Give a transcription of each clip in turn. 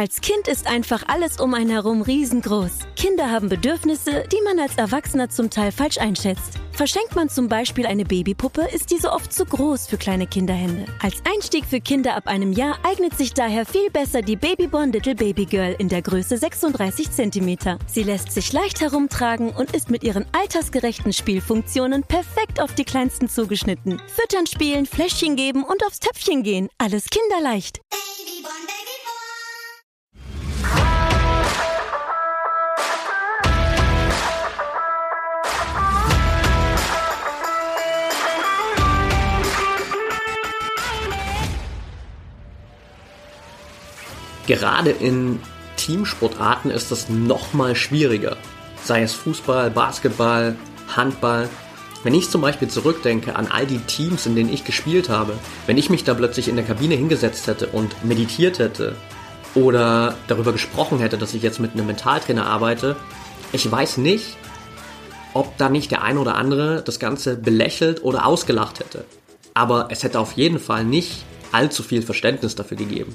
Als Kind ist einfach alles um einen herum riesengroß. Kinder haben Bedürfnisse, die man als Erwachsener zum Teil falsch einschätzt. Verschenkt man zum Beispiel eine Babypuppe, ist diese oft zu groß für kleine Kinderhände. Als Einstieg für Kinder ab einem Jahr eignet sich daher viel besser die Babyborn Little Baby Girl in der Größe 36 cm. Sie lässt sich leicht herumtragen und ist mit ihren altersgerechten Spielfunktionen perfekt auf die Kleinsten zugeschnitten. Füttern, spielen, Fläschchen geben und aufs Töpfchen gehen. Alles kinderleicht. Babyborn, Gerade in Teamsportarten ist das nochmal schwieriger. Sei es Fußball, Basketball, Handball. Wenn ich zum Beispiel zurückdenke an all die Teams, in denen ich gespielt habe, wenn ich mich da plötzlich in der Kabine hingesetzt hätte und meditiert hätte oder darüber gesprochen hätte, dass ich jetzt mit einem Mentaltrainer arbeite, ich weiß nicht, ob da nicht der ein oder andere das Ganze belächelt oder ausgelacht hätte. Aber es hätte auf jeden Fall nicht allzu viel Verständnis dafür gegeben.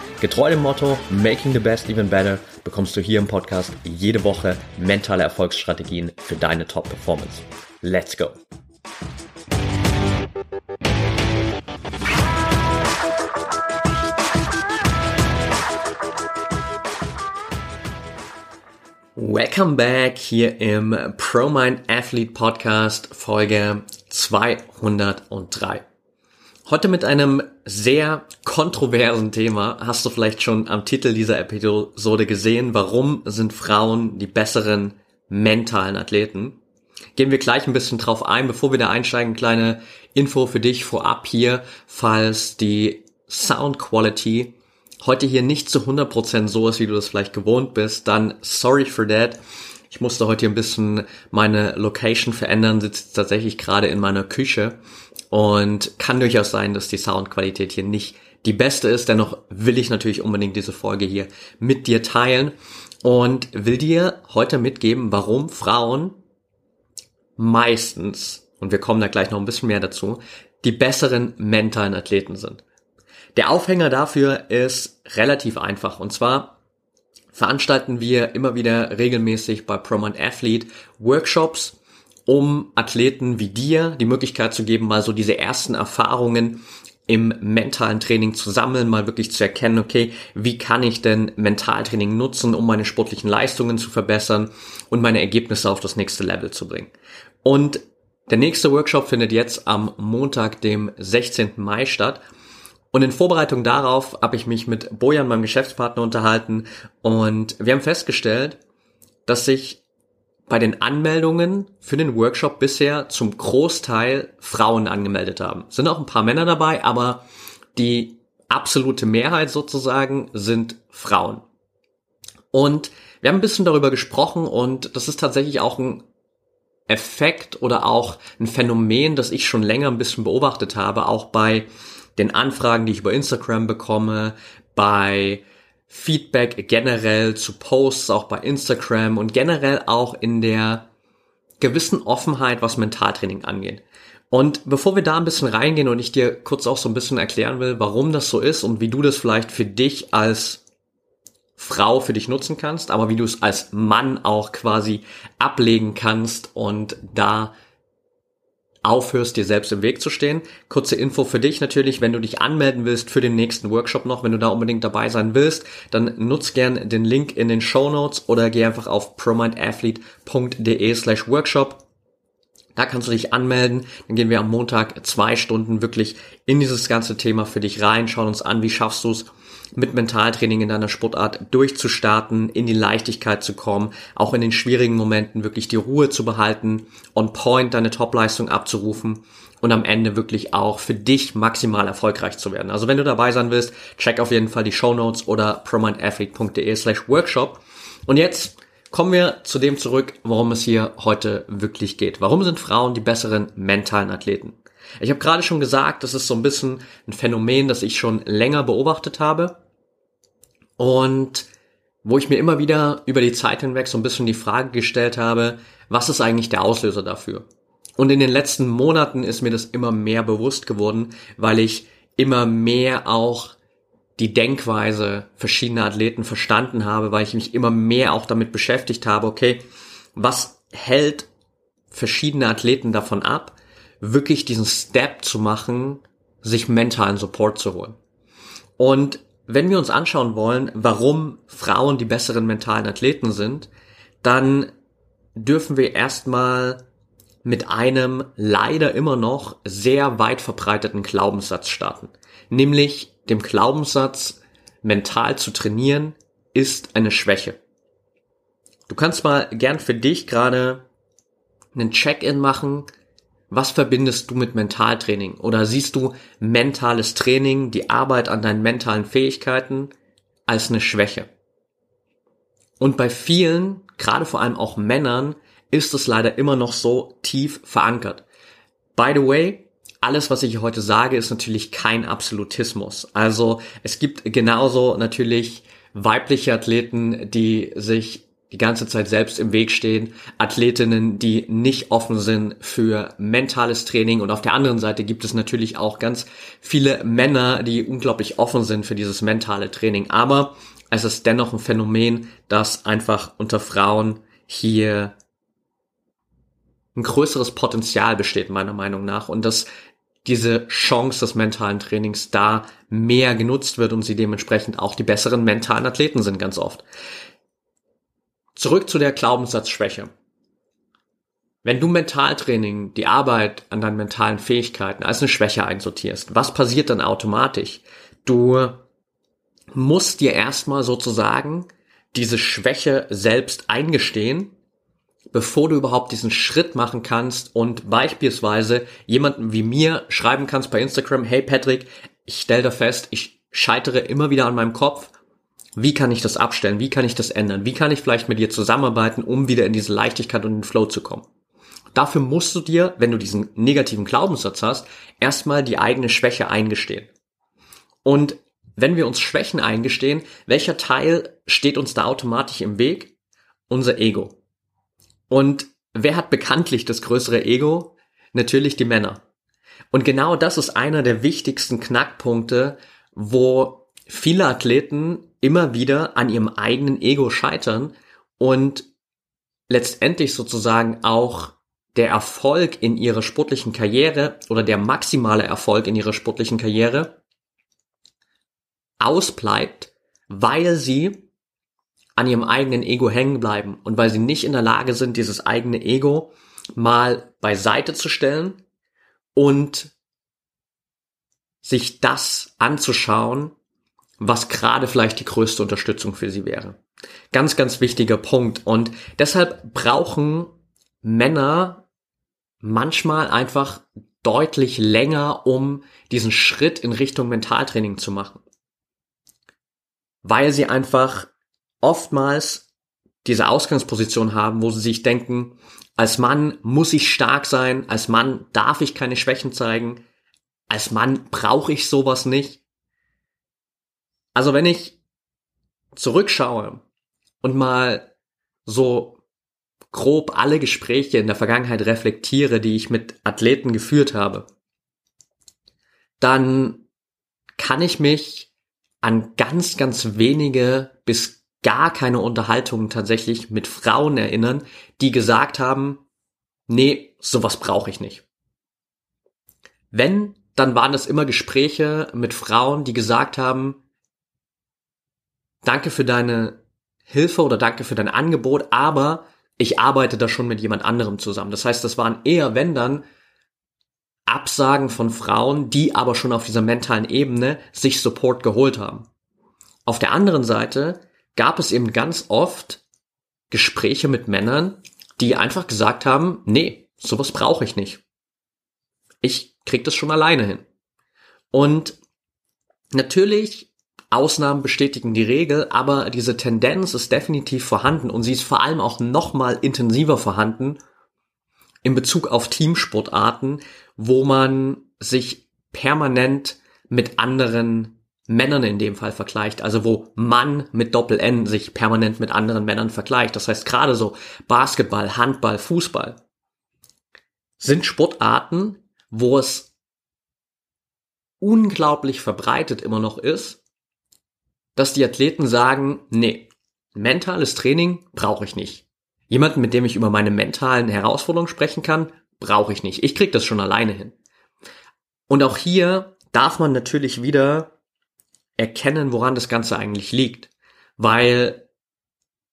Getreu dem Motto Making the Best Even Better bekommst du hier im Podcast jede Woche mentale Erfolgsstrategien für deine Top-Performance. Let's go! Welcome back hier im ProMind Athlete Podcast Folge 203. Heute mit einem sehr kontroversen Thema. Hast du vielleicht schon am Titel dieser Episode gesehen? Warum sind Frauen die besseren mentalen Athleten? Gehen wir gleich ein bisschen drauf ein. Bevor wir da einsteigen, kleine Info für dich vorab hier, falls die Sound Quality heute hier nicht zu 100% so ist, wie du das vielleicht gewohnt bist, dann sorry for that. Ich musste heute hier ein bisschen meine Location verändern, sitze tatsächlich gerade in meiner Küche und kann durchaus sein, dass die Soundqualität hier nicht die beste ist. Dennoch will ich natürlich unbedingt diese Folge hier mit dir teilen und will dir heute mitgeben, warum Frauen meistens, und wir kommen da gleich noch ein bisschen mehr dazu, die besseren mentalen Athleten sind. Der Aufhänger dafür ist relativ einfach. Und zwar veranstalten wir immer wieder regelmäßig bei Promont Athlete Workshops, um Athleten wie dir die Möglichkeit zu geben, mal so diese ersten Erfahrungen im mentalen Training zu sammeln, mal wirklich zu erkennen, okay, wie kann ich denn Mentaltraining nutzen, um meine sportlichen Leistungen zu verbessern und meine Ergebnisse auf das nächste Level zu bringen. Und der nächste Workshop findet jetzt am Montag, dem 16. Mai statt. Und in Vorbereitung darauf habe ich mich mit Bojan, meinem Geschäftspartner, unterhalten und wir haben festgestellt, dass sich bei den Anmeldungen für den Workshop bisher zum Großteil Frauen angemeldet haben. Sind auch ein paar Männer dabei, aber die absolute Mehrheit sozusagen sind Frauen. Und wir haben ein bisschen darüber gesprochen und das ist tatsächlich auch ein Effekt oder auch ein Phänomen, das ich schon länger ein bisschen beobachtet habe, auch bei den Anfragen, die ich über Instagram bekomme, bei Feedback generell zu Posts, auch bei Instagram und generell auch in der gewissen Offenheit, was Mentaltraining angeht. Und bevor wir da ein bisschen reingehen und ich dir kurz auch so ein bisschen erklären will, warum das so ist und wie du das vielleicht für dich als Frau für dich nutzen kannst, aber wie du es als Mann auch quasi ablegen kannst und da aufhörst, dir selbst im Weg zu stehen. Kurze Info für dich natürlich, wenn du dich anmelden willst für den nächsten Workshop noch, wenn du da unbedingt dabei sein willst, dann nutz gern den Link in den Show Notes oder geh einfach auf promindathlete.de slash workshop. Da kannst du dich anmelden. Dann gehen wir am Montag zwei Stunden wirklich in dieses ganze Thema für dich rein, schauen uns an, wie schaffst du es, mit Mentaltraining in deiner Sportart durchzustarten, in die Leichtigkeit zu kommen, auch in den schwierigen Momenten wirklich die Ruhe zu behalten, on point deine Topleistung abzurufen und am Ende wirklich auch für dich maximal erfolgreich zu werden. Also wenn du dabei sein willst, check auf jeden Fall die Show Notes oder promindathlete.de slash workshop. Und jetzt kommen wir zu dem zurück, worum es hier heute wirklich geht. Warum sind Frauen die besseren mentalen Athleten? Ich habe gerade schon gesagt, das ist so ein bisschen ein Phänomen, das ich schon länger beobachtet habe und wo ich mir immer wieder über die Zeit hinweg so ein bisschen die Frage gestellt habe, was ist eigentlich der Auslöser dafür? Und in den letzten Monaten ist mir das immer mehr bewusst geworden, weil ich immer mehr auch die Denkweise verschiedener Athleten verstanden habe, weil ich mich immer mehr auch damit beschäftigt habe, okay, was hält verschiedene Athleten davon ab, wirklich diesen Step zu machen, sich mentalen Support zu holen. Und wenn wir uns anschauen wollen, warum Frauen die besseren mentalen Athleten sind, dann dürfen wir erstmal mit einem leider immer noch sehr weit verbreiteten Glaubenssatz starten. Nämlich dem Glaubenssatz, mental zu trainieren ist eine Schwäche. Du kannst mal gern für dich gerade einen Check-in machen, was verbindest du mit Mentaltraining? Oder siehst du mentales Training, die Arbeit an deinen mentalen Fähigkeiten als eine Schwäche? Und bei vielen, gerade vor allem auch Männern, ist es leider immer noch so tief verankert. By the way, alles, was ich heute sage, ist natürlich kein Absolutismus. Also es gibt genauso natürlich weibliche Athleten, die sich die ganze Zeit selbst im Weg stehen, Athletinnen, die nicht offen sind für mentales Training und auf der anderen Seite gibt es natürlich auch ganz viele Männer, die unglaublich offen sind für dieses mentale Training. Aber es ist dennoch ein Phänomen, dass einfach unter Frauen hier ein größeres Potenzial besteht, meiner Meinung nach, und dass diese Chance des mentalen Trainings da mehr genutzt wird und sie dementsprechend auch die besseren mentalen Athleten sind ganz oft. Zurück zu der Glaubenssatzschwäche. Wenn du Mentaltraining, die Arbeit an deinen mentalen Fähigkeiten als eine Schwäche einsortierst, was passiert dann automatisch? Du musst dir erstmal sozusagen diese Schwäche selbst eingestehen, bevor du überhaupt diesen Schritt machen kannst und beispielsweise jemanden wie mir schreiben kannst bei Instagram, hey Patrick, ich stelle da fest, ich scheitere immer wieder an meinem Kopf wie kann ich das abstellen? Wie kann ich das ändern? Wie kann ich vielleicht mit dir zusammenarbeiten, um wieder in diese Leichtigkeit und den Flow zu kommen? Dafür musst du dir, wenn du diesen negativen Glaubenssatz hast, erstmal die eigene Schwäche eingestehen. Und wenn wir uns Schwächen eingestehen, welcher Teil steht uns da automatisch im Weg? Unser Ego. Und wer hat bekanntlich das größere Ego? Natürlich die Männer. Und genau das ist einer der wichtigsten Knackpunkte, wo viele Athleten immer wieder an ihrem eigenen Ego scheitern und letztendlich sozusagen auch der Erfolg in ihrer sportlichen Karriere oder der maximale Erfolg in ihrer sportlichen Karriere ausbleibt, weil sie an ihrem eigenen Ego hängen bleiben und weil sie nicht in der Lage sind, dieses eigene Ego mal beiseite zu stellen und sich das anzuschauen, was gerade vielleicht die größte Unterstützung für sie wäre. Ganz, ganz wichtiger Punkt. Und deshalb brauchen Männer manchmal einfach deutlich länger, um diesen Schritt in Richtung Mentaltraining zu machen. Weil sie einfach oftmals diese Ausgangsposition haben, wo sie sich denken, als Mann muss ich stark sein, als Mann darf ich keine Schwächen zeigen, als Mann brauche ich sowas nicht. Also wenn ich zurückschaue und mal so grob alle Gespräche in der Vergangenheit reflektiere, die ich mit Athleten geführt habe, dann kann ich mich an ganz, ganz wenige bis gar keine Unterhaltungen tatsächlich mit Frauen erinnern, die gesagt haben, nee, sowas brauche ich nicht. Wenn, dann waren es immer Gespräche mit Frauen, die gesagt haben, danke für deine Hilfe oder danke für dein Angebot, aber ich arbeite da schon mit jemand anderem zusammen. Das heißt, das waren eher, wenn dann, Absagen von Frauen, die aber schon auf dieser mentalen Ebene sich Support geholt haben. Auf der anderen Seite gab es eben ganz oft Gespräche mit Männern, die einfach gesagt haben, nee, sowas brauche ich nicht. Ich krieg das schon alleine hin. Und natürlich, Ausnahmen bestätigen die Regel, aber diese Tendenz ist definitiv vorhanden und sie ist vor allem auch nochmal intensiver vorhanden in Bezug auf Teamsportarten, wo man sich permanent mit anderen Männern in dem Fall vergleicht, also wo Mann mit Doppel N sich permanent mit anderen Männern vergleicht. Das heißt gerade so Basketball, Handball, Fußball sind Sportarten, wo es unglaublich verbreitet immer noch ist, dass die Athleten sagen, nee, mentales Training brauche ich nicht. Jemanden, mit dem ich über meine mentalen Herausforderungen sprechen kann, brauche ich nicht. Ich krieg das schon alleine hin. Und auch hier darf man natürlich wieder erkennen, woran das Ganze eigentlich liegt. Weil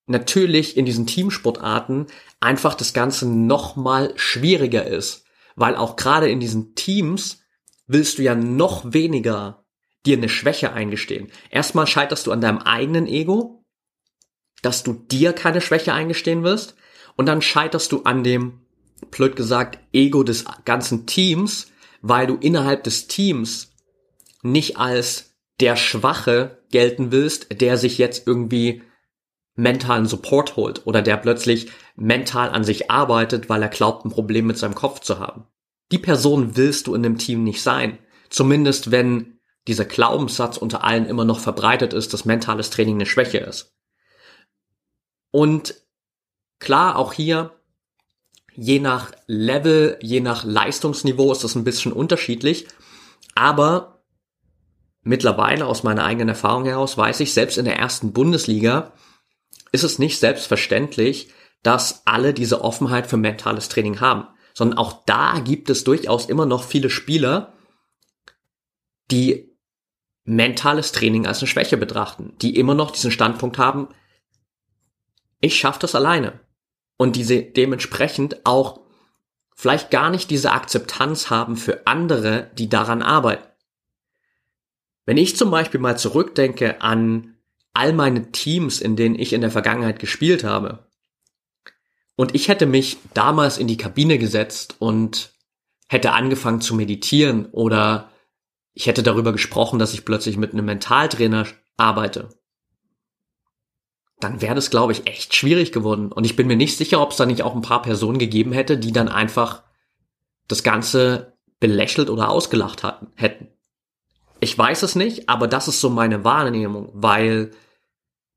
natürlich in diesen Teamsportarten einfach das Ganze nochmal schwieriger ist. Weil auch gerade in diesen Teams willst du ja noch weniger dir eine Schwäche eingestehen. Erstmal scheiterst du an deinem eigenen Ego, dass du dir keine Schwäche eingestehen wirst. Und dann scheiterst du an dem, blöd gesagt, Ego des ganzen Teams, weil du innerhalb des Teams nicht als der Schwache gelten willst, der sich jetzt irgendwie mentalen Support holt oder der plötzlich mental an sich arbeitet, weil er glaubt, ein Problem mit seinem Kopf zu haben. Die Person willst du in dem Team nicht sein. Zumindest wenn dieser Glaubenssatz unter allen immer noch verbreitet ist, dass mentales Training eine Schwäche ist. Und klar, auch hier, je nach Level, je nach Leistungsniveau ist das ein bisschen unterschiedlich. Aber mittlerweile aus meiner eigenen Erfahrung heraus weiß ich, selbst in der ersten Bundesliga ist es nicht selbstverständlich, dass alle diese Offenheit für mentales Training haben, sondern auch da gibt es durchaus immer noch viele Spieler, die mentales Training als eine Schwäche betrachten, die immer noch diesen Standpunkt haben, ich schaffe das alleine. Und diese dementsprechend auch vielleicht gar nicht diese Akzeptanz haben für andere, die daran arbeiten. Wenn ich zum Beispiel mal zurückdenke an all meine Teams, in denen ich in der Vergangenheit gespielt habe, und ich hätte mich damals in die Kabine gesetzt und hätte angefangen zu meditieren oder ich hätte darüber gesprochen, dass ich plötzlich mit einem Mentaltrainer arbeite, dann wäre das, glaube ich, echt schwierig geworden. Und ich bin mir nicht sicher, ob es da nicht auch ein paar Personen gegeben hätte, die dann einfach das Ganze belächelt oder ausgelacht hatten, hätten. Ich weiß es nicht, aber das ist so meine Wahrnehmung, weil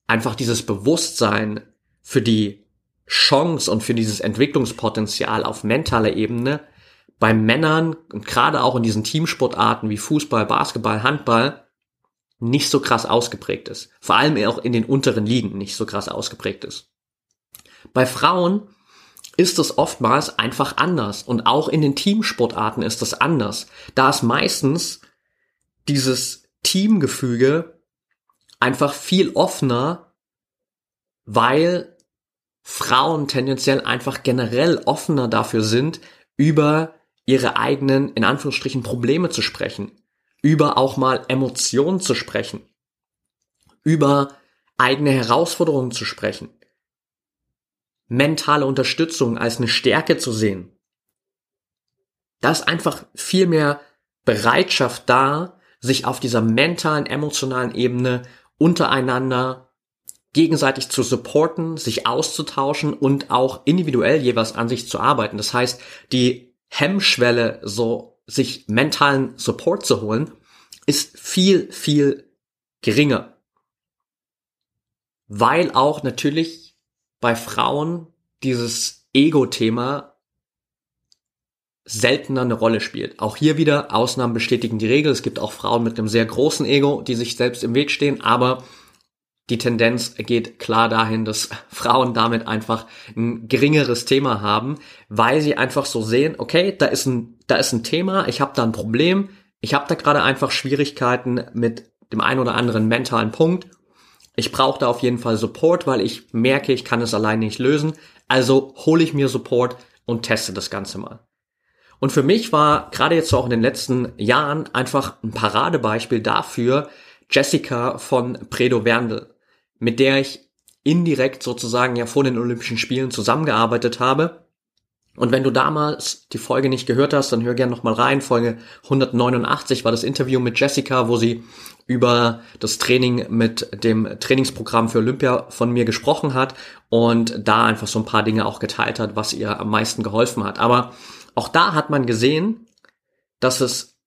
einfach dieses Bewusstsein für die Chance und für dieses Entwicklungspotenzial auf mentaler Ebene bei Männern und gerade auch in diesen Teamsportarten wie Fußball, Basketball, Handball nicht so krass ausgeprägt ist. Vor allem auch in den unteren Ligen nicht so krass ausgeprägt ist. Bei Frauen ist es oftmals einfach anders und auch in den Teamsportarten ist es anders. Da ist meistens dieses Teamgefüge einfach viel offener, weil Frauen tendenziell einfach generell offener dafür sind, über ihre eigenen, in Anführungsstrichen, Probleme zu sprechen, über auch mal Emotionen zu sprechen, über eigene Herausforderungen zu sprechen, mentale Unterstützung als eine Stärke zu sehen. Da ist einfach viel mehr Bereitschaft da, sich auf dieser mentalen, emotionalen Ebene untereinander gegenseitig zu supporten, sich auszutauschen und auch individuell jeweils an sich zu arbeiten. Das heißt, die Hemmschwelle, so sich mentalen Support zu holen, ist viel, viel geringer. Weil auch natürlich bei Frauen dieses Ego-Thema seltener eine Rolle spielt. Auch hier wieder Ausnahmen bestätigen die Regel. Es gibt auch Frauen mit einem sehr großen Ego, die sich selbst im Weg stehen, aber die Tendenz geht klar dahin, dass Frauen damit einfach ein geringeres Thema haben, weil sie einfach so sehen, okay, da ist ein, da ist ein Thema, ich habe da ein Problem, ich habe da gerade einfach Schwierigkeiten mit dem einen oder anderen mentalen Punkt. Ich brauche da auf jeden Fall Support, weil ich merke, ich kann es alleine nicht lösen. Also hole ich mir Support und teste das Ganze mal. Und für mich war gerade jetzt auch in den letzten Jahren einfach ein Paradebeispiel dafür Jessica von Predo Werndl, mit der ich indirekt sozusagen ja vor den Olympischen Spielen zusammengearbeitet habe. Und wenn du damals die Folge nicht gehört hast, dann hör gerne nochmal rein. Folge 189 war das Interview mit Jessica, wo sie über das Training mit dem Trainingsprogramm für Olympia von mir gesprochen hat und da einfach so ein paar Dinge auch geteilt hat, was ihr am meisten geholfen hat. Aber auch da hat man gesehen, dass es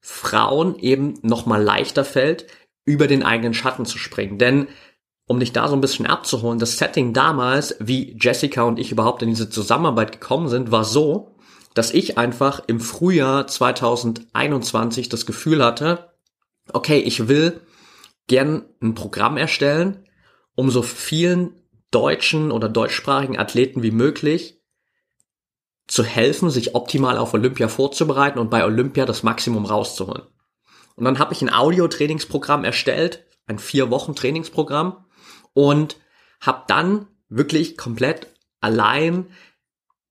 Frauen eben nochmal leichter fällt, über den eigenen Schatten zu springen. Denn um dich da so ein bisschen abzuholen, das Setting damals, wie Jessica und ich überhaupt in diese Zusammenarbeit gekommen sind, war so, dass ich einfach im Frühjahr 2021 das Gefühl hatte, okay, ich will gern ein Programm erstellen, um so vielen deutschen oder deutschsprachigen Athleten wie möglich zu helfen, sich optimal auf Olympia vorzubereiten und bei Olympia das Maximum rauszuholen. Und dann habe ich ein Audio-Trainingsprogramm erstellt, ein vier Wochen Trainingsprogramm, und habe dann wirklich komplett allein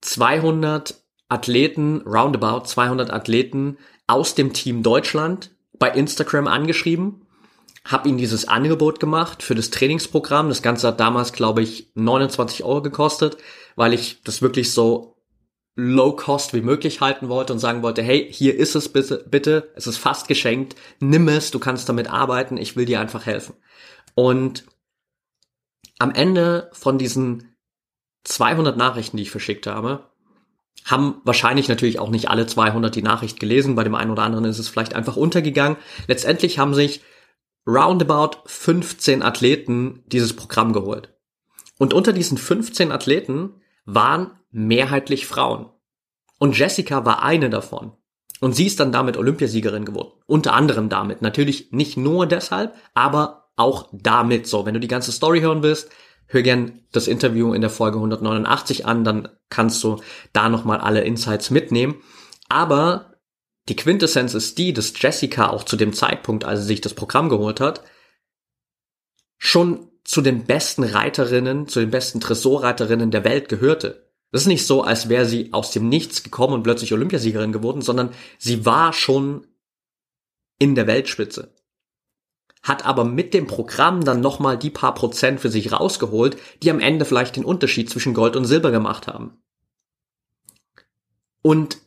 200 Athleten, roundabout 200 Athleten aus dem Team Deutschland bei Instagram angeschrieben, habe ihnen dieses Angebot gemacht für das Trainingsprogramm. Das Ganze hat damals, glaube ich, 29 Euro gekostet, weil ich das wirklich so low cost wie möglich halten wollte und sagen wollte, hey, hier ist es bitte, bitte, es ist fast geschenkt, nimm es, du kannst damit arbeiten, ich will dir einfach helfen. Und am Ende von diesen 200 Nachrichten, die ich verschickt habe, haben wahrscheinlich natürlich auch nicht alle 200 die Nachricht gelesen. Bei dem einen oder anderen ist es vielleicht einfach untergegangen. Letztendlich haben sich roundabout 15 Athleten dieses Programm geholt. Und unter diesen 15 Athleten waren mehrheitlich Frauen. Und Jessica war eine davon. Und sie ist dann damit Olympiasiegerin geworden. Unter anderem damit. Natürlich nicht nur deshalb, aber auch damit so. Wenn du die ganze Story hören willst, hör gern das Interview in der Folge 189 an, dann kannst du da nochmal alle Insights mitnehmen. Aber die Quintessenz ist die, dass Jessica auch zu dem Zeitpunkt, als sie sich das Programm geholt hat, schon zu den besten Reiterinnen, zu den besten Tresorreiterinnen der Welt gehörte. Das ist nicht so, als wäre sie aus dem Nichts gekommen und plötzlich Olympiasiegerin geworden, sondern sie war schon in der Weltspitze hat aber mit dem Programm dann nochmal die paar Prozent für sich rausgeholt, die am Ende vielleicht den Unterschied zwischen Gold und Silber gemacht haben. Und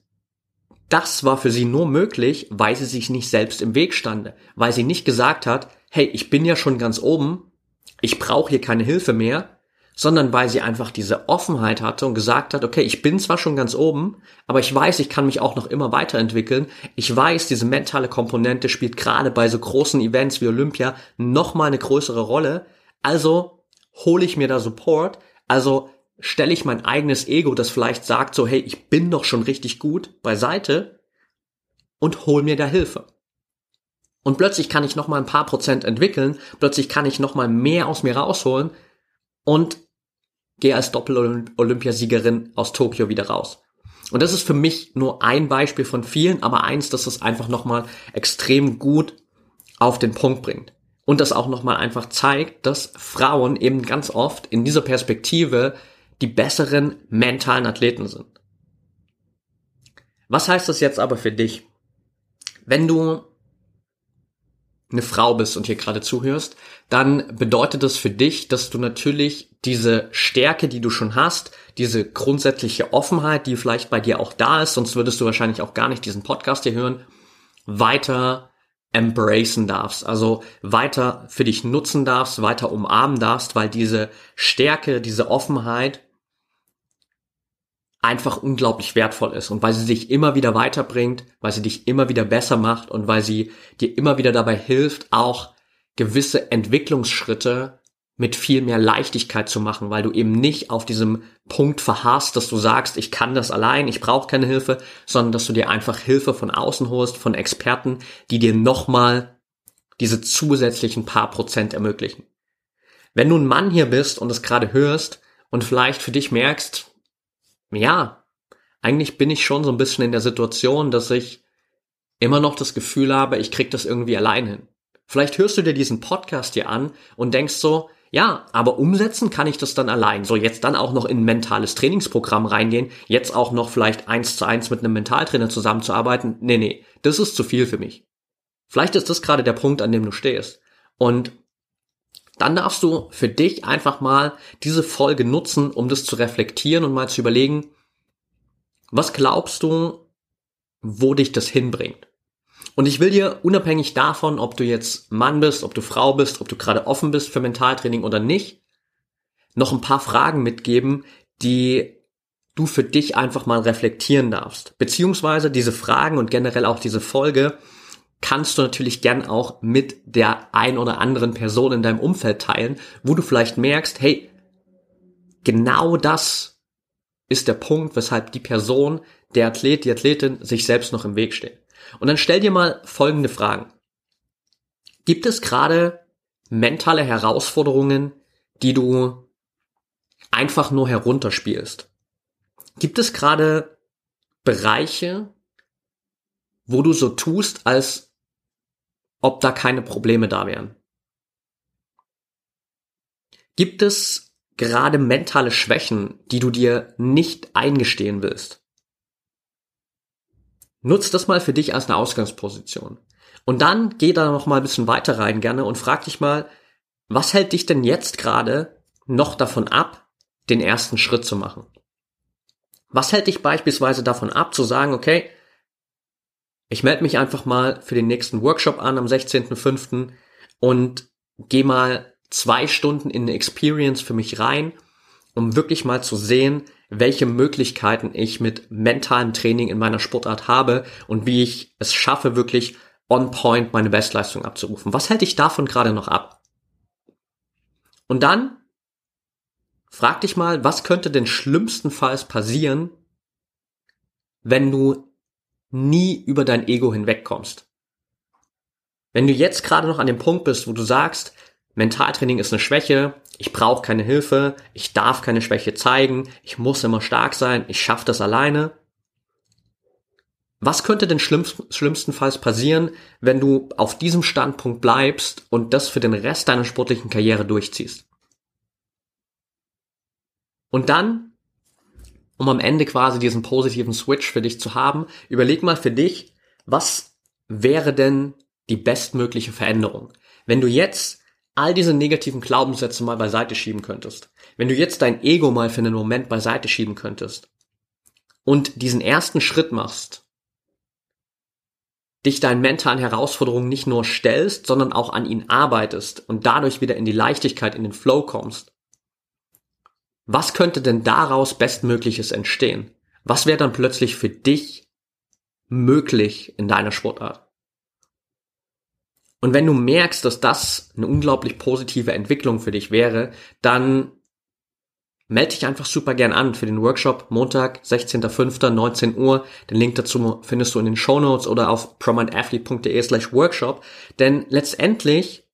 das war für sie nur möglich, weil sie sich nicht selbst im Weg stande, weil sie nicht gesagt hat, hey, ich bin ja schon ganz oben, ich brauche hier keine Hilfe mehr, sondern weil sie einfach diese Offenheit hatte und gesagt hat, okay, ich bin zwar schon ganz oben, aber ich weiß, ich kann mich auch noch immer weiterentwickeln. Ich weiß, diese mentale Komponente spielt gerade bei so großen Events wie Olympia nochmal eine größere Rolle. Also hole ich mir da Support, also stelle ich mein eigenes Ego, das vielleicht sagt so, hey, ich bin doch schon richtig gut, beiseite und hol mir da Hilfe. Und plötzlich kann ich nochmal ein paar Prozent entwickeln, plötzlich kann ich nochmal mehr aus mir rausholen, und gehe als Doppel-Olympiasiegerin aus Tokio wieder raus. Und das ist für mich nur ein Beispiel von vielen, aber eins, das es einfach nochmal extrem gut auf den Punkt bringt. Und das auch nochmal einfach zeigt, dass Frauen eben ganz oft in dieser Perspektive die besseren mentalen Athleten sind. Was heißt das jetzt aber für dich? Wenn du eine Frau bist und hier gerade zuhörst, dann bedeutet das für dich, dass du natürlich diese Stärke, die du schon hast, diese grundsätzliche Offenheit, die vielleicht bei dir auch da ist, sonst würdest du wahrscheinlich auch gar nicht diesen Podcast hier hören, weiter embracen darfst, also weiter für dich nutzen darfst, weiter umarmen darfst, weil diese Stärke, diese Offenheit einfach unglaublich wertvoll ist und weil sie dich immer wieder weiterbringt, weil sie dich immer wieder besser macht und weil sie dir immer wieder dabei hilft, auch gewisse Entwicklungsschritte mit viel mehr Leichtigkeit zu machen, weil du eben nicht auf diesem Punkt verharrst, dass du sagst, ich kann das allein, ich brauche keine Hilfe, sondern dass du dir einfach Hilfe von außen holst, von Experten, die dir nochmal diese zusätzlichen paar Prozent ermöglichen. Wenn du ein Mann hier bist und es gerade hörst und vielleicht für dich merkst, ja, eigentlich bin ich schon so ein bisschen in der Situation, dass ich immer noch das Gefühl habe, ich krieg das irgendwie allein hin. Vielleicht hörst du dir diesen Podcast hier an und denkst so, Ja, aber umsetzen kann ich das dann allein. So, jetzt dann auch noch in ein mentales Trainingsprogramm reingehen, jetzt auch noch vielleicht eins zu eins mit einem Mentaltrainer zusammenzuarbeiten. Nee, nee, das ist zu viel für mich. Vielleicht ist das gerade der Punkt, an dem du stehst. Und dann darfst du für dich einfach mal diese Folge nutzen, um das zu reflektieren und mal zu überlegen, was glaubst du, wo dich das hinbringt? Und ich will dir unabhängig davon, ob du jetzt Mann bist, ob du Frau bist, ob du gerade offen bist für Mentaltraining oder nicht, noch ein paar Fragen mitgeben, die du für dich einfach mal reflektieren darfst. Beziehungsweise diese Fragen und generell auch diese Folge kannst du natürlich gern auch mit der ein oder anderen Person in deinem Umfeld teilen, wo du vielleicht merkst, hey, genau das ist der Punkt, weshalb die Person, der Athlet, die Athletin sich selbst noch im Weg steht. Und dann stell dir mal folgende Fragen. Gibt es gerade mentale Herausforderungen, die du einfach nur herunterspielst? Gibt es gerade Bereiche, wo du so tust, als ob da keine Probleme da wären? Gibt es gerade mentale Schwächen, die du dir nicht eingestehen willst? Nutz das mal für dich als eine Ausgangsposition. Und dann geh da noch mal ein bisschen weiter rein gerne und frag dich mal, was hält dich denn jetzt gerade noch davon ab, den ersten Schritt zu machen? Was hält dich beispielsweise davon ab, zu sagen, okay, ich melde mich einfach mal für den nächsten Workshop an am 16.05. und geh mal zwei Stunden in eine Experience für mich rein, um wirklich mal zu sehen, welche Möglichkeiten ich mit mentalem Training in meiner Sportart habe und wie ich es schaffe, wirklich on point meine Bestleistung abzurufen. Was hält dich davon gerade noch ab? Und dann frag dich mal, was könnte denn schlimmstenfalls passieren, wenn du nie über dein Ego hinwegkommst? Wenn du jetzt gerade noch an dem Punkt bist, wo du sagst, Mentaltraining ist eine Schwäche, ich brauche keine Hilfe, ich darf keine Schwäche zeigen, ich muss immer stark sein, ich schaffe das alleine. Was könnte denn schlimmst, schlimmstenfalls passieren, wenn du auf diesem Standpunkt bleibst und das für den Rest deiner sportlichen Karriere durchziehst? Und dann, um am Ende quasi diesen positiven Switch für dich zu haben, überleg mal für dich, was wäre denn die bestmögliche Veränderung? Wenn du jetzt all diese negativen Glaubenssätze mal beiseite schieben könntest, wenn du jetzt dein Ego mal für einen Moment beiseite schieben könntest und diesen ersten Schritt machst, dich deinen mentalen Herausforderungen nicht nur stellst, sondern auch an ihnen arbeitest und dadurch wieder in die Leichtigkeit, in den Flow kommst, was könnte denn daraus Bestmögliches entstehen? Was wäre dann plötzlich für dich möglich in deiner Sportart? Und wenn du merkst, dass das eine unglaublich positive Entwicklung für dich wäre, dann melde dich einfach super gern an für den Workshop Montag, 16.05. 19 Uhr. Den Link dazu findest du in den Show Notes oder auf prominentathlete.de slash workshop. Denn letztendlich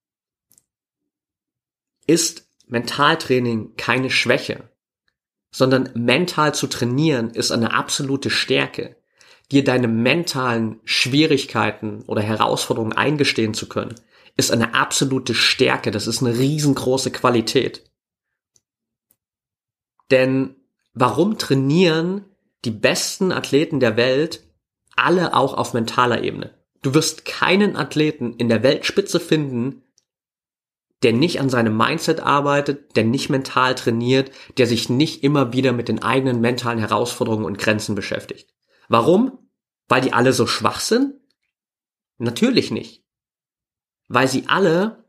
ist Mentaltraining keine Schwäche, sondern mental zu trainieren ist eine absolute Stärke dir deine mentalen Schwierigkeiten oder Herausforderungen eingestehen zu können, ist eine absolute Stärke. Das ist eine riesengroße Qualität. Denn warum trainieren die besten Athleten der Welt alle auch auf mentaler Ebene? Du wirst keinen Athleten in der Weltspitze finden, der nicht an seinem Mindset arbeitet, der nicht mental trainiert, der sich nicht immer wieder mit den eigenen mentalen Herausforderungen und Grenzen beschäftigt. Warum? Weil die alle so schwach sind? Natürlich nicht. Weil sie alle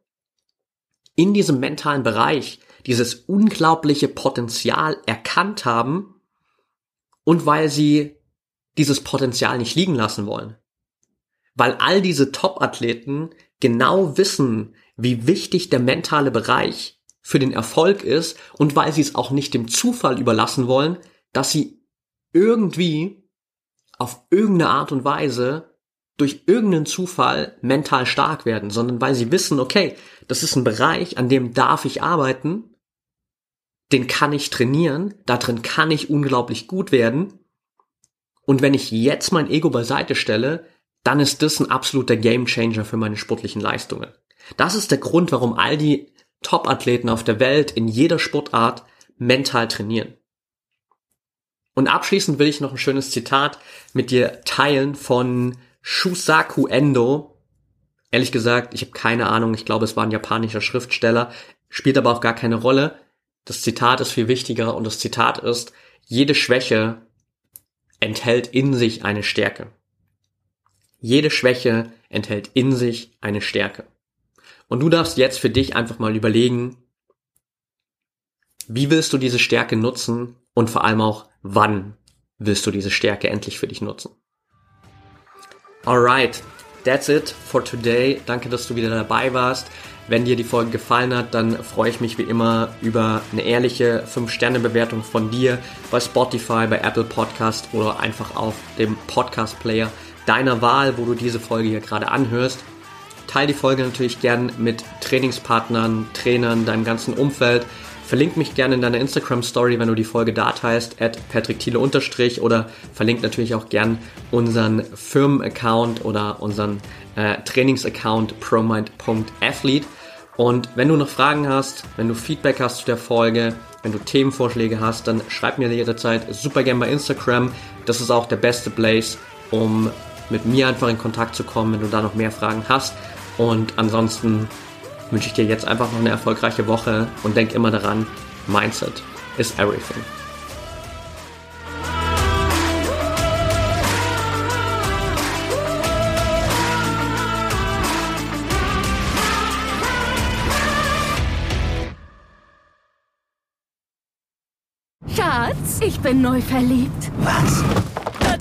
in diesem mentalen Bereich dieses unglaubliche Potenzial erkannt haben und weil sie dieses Potenzial nicht liegen lassen wollen. Weil all diese Top-Athleten genau wissen, wie wichtig der mentale Bereich für den Erfolg ist und weil sie es auch nicht dem Zufall überlassen wollen, dass sie irgendwie auf irgendeine Art und Weise durch irgendeinen Zufall mental stark werden, sondern weil sie wissen, okay, das ist ein Bereich, an dem darf ich arbeiten, den kann ich trainieren, da drin kann ich unglaublich gut werden. Und wenn ich jetzt mein Ego beiseite stelle, dann ist das ein absoluter Gamechanger für meine sportlichen Leistungen. Das ist der Grund, warum all die Top-Athleten auf der Welt in jeder Sportart mental trainieren. Und abschließend will ich noch ein schönes Zitat mit dir teilen von Shusaku Endo. Ehrlich gesagt, ich habe keine Ahnung, ich glaube, es war ein japanischer Schriftsteller, spielt aber auch gar keine Rolle. Das Zitat ist viel wichtiger und das Zitat ist, jede Schwäche enthält in sich eine Stärke. Jede Schwäche enthält in sich eine Stärke. Und du darfst jetzt für dich einfach mal überlegen, wie willst du diese Stärke nutzen und vor allem auch, wann willst du diese Stärke endlich für dich nutzen. Alright, that's it for today. Danke, dass du wieder dabei warst. Wenn dir die Folge gefallen hat, dann freue ich mich wie immer über eine ehrliche 5-Sterne-Bewertung von dir bei Spotify, bei Apple Podcast oder einfach auf dem Podcast-Player deiner Wahl, wo du diese Folge hier gerade anhörst. Teil die Folge natürlich gern mit Trainingspartnern, Trainern, deinem ganzen Umfeld. Verlink mich gerne in deiner Instagram Story, wenn du die Folge da teilst, at patrickthiele unterstrich oder verlink natürlich auch gern unseren Firmen-Account oder unseren äh, Trainings-Account promind.athlete. Und wenn du noch Fragen hast, wenn du Feedback hast zu der Folge, wenn du Themenvorschläge hast, dann schreib mir jederzeit super gerne bei Instagram. Das ist auch der beste Place, um mit mir einfach in Kontakt zu kommen, wenn du da noch mehr Fragen hast. Und ansonsten wünsche ich dir jetzt einfach noch eine erfolgreiche Woche und denk immer daran, Mindset is everything. Schatz, ich bin neu verliebt. Was?